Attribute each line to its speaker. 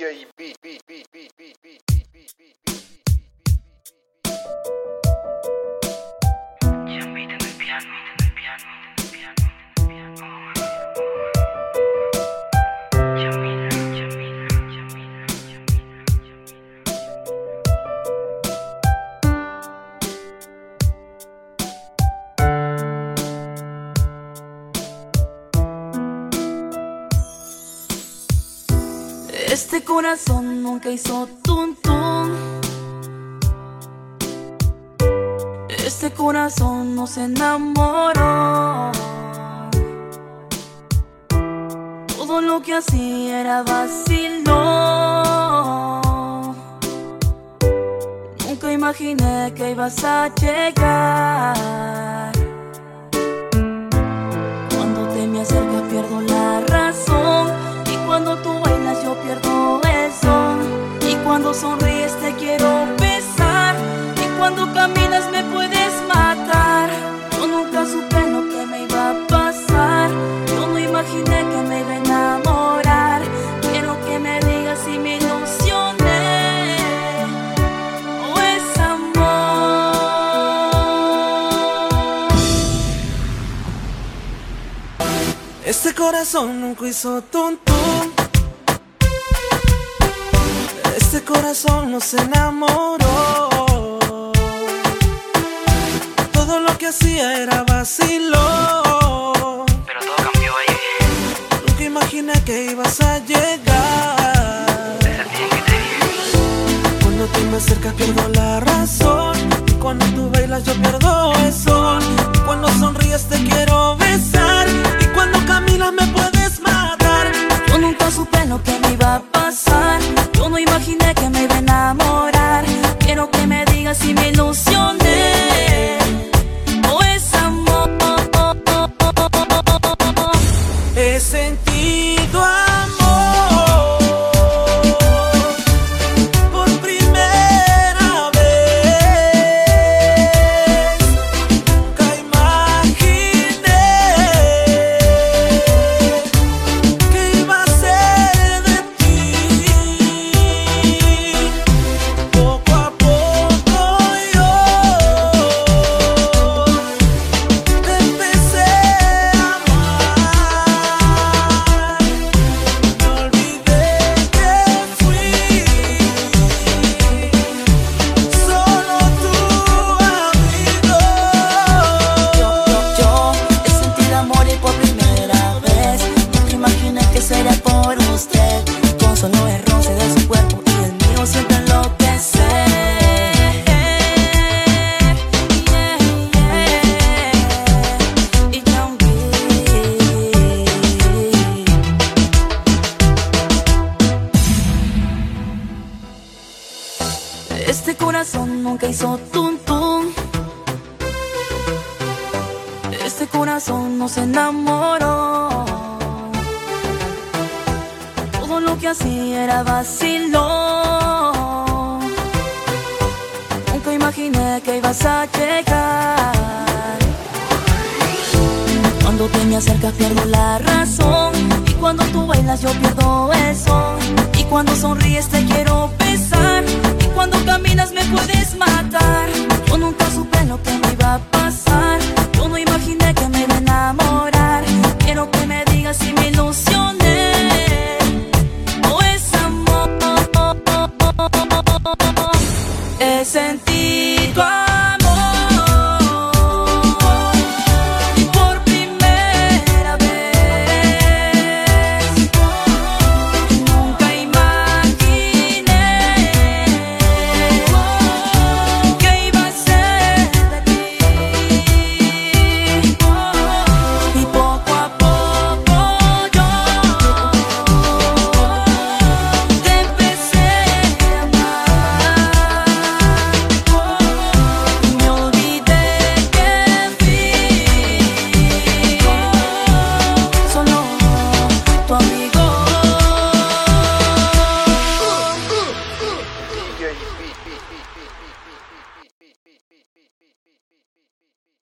Speaker 1: EAB
Speaker 2: Este corazón nunca hizo tum tum. Este corazón no se enamoró. Todo lo que hacía era vacilo. Nunca imaginé que ibas a llegar. Cuando sonríes te quiero besar. Y cuando caminas me puedes matar. Yo nunca supe lo que me iba a pasar. Yo no imaginé que me iba a enamorar. Quiero que me digas si me ilusioné. O es amor.
Speaker 3: Este corazón nunca hizo tum corazón no se enamoró. Todo lo que hacía era vacilo.
Speaker 4: Pero todo cambió ahí.
Speaker 3: Nunca imaginé que ibas a llegar.
Speaker 4: Desde el día que te vi.
Speaker 3: Cuando tú me acercas pierdo la razón. Y cuando tú bailas yo pierdo el sol. Y cuando sonríes te quiero besar. Y cuando caminas me puedes matar.
Speaker 2: Yo nunca supe lo que me iba a pasar. Yo no imaginé que me iba a enamorar. Quiero que me digas si me Este corazón nunca hizo tum tum. Este corazón no se enamoró. Todo lo que hacía era vacilo. Nunca imaginé que ibas a llegar. Cuando te me acercas pierdo la razón. Y cuando tú bailas yo pierdo el son. Y cuando sonríes cuando caminas me puedes matar.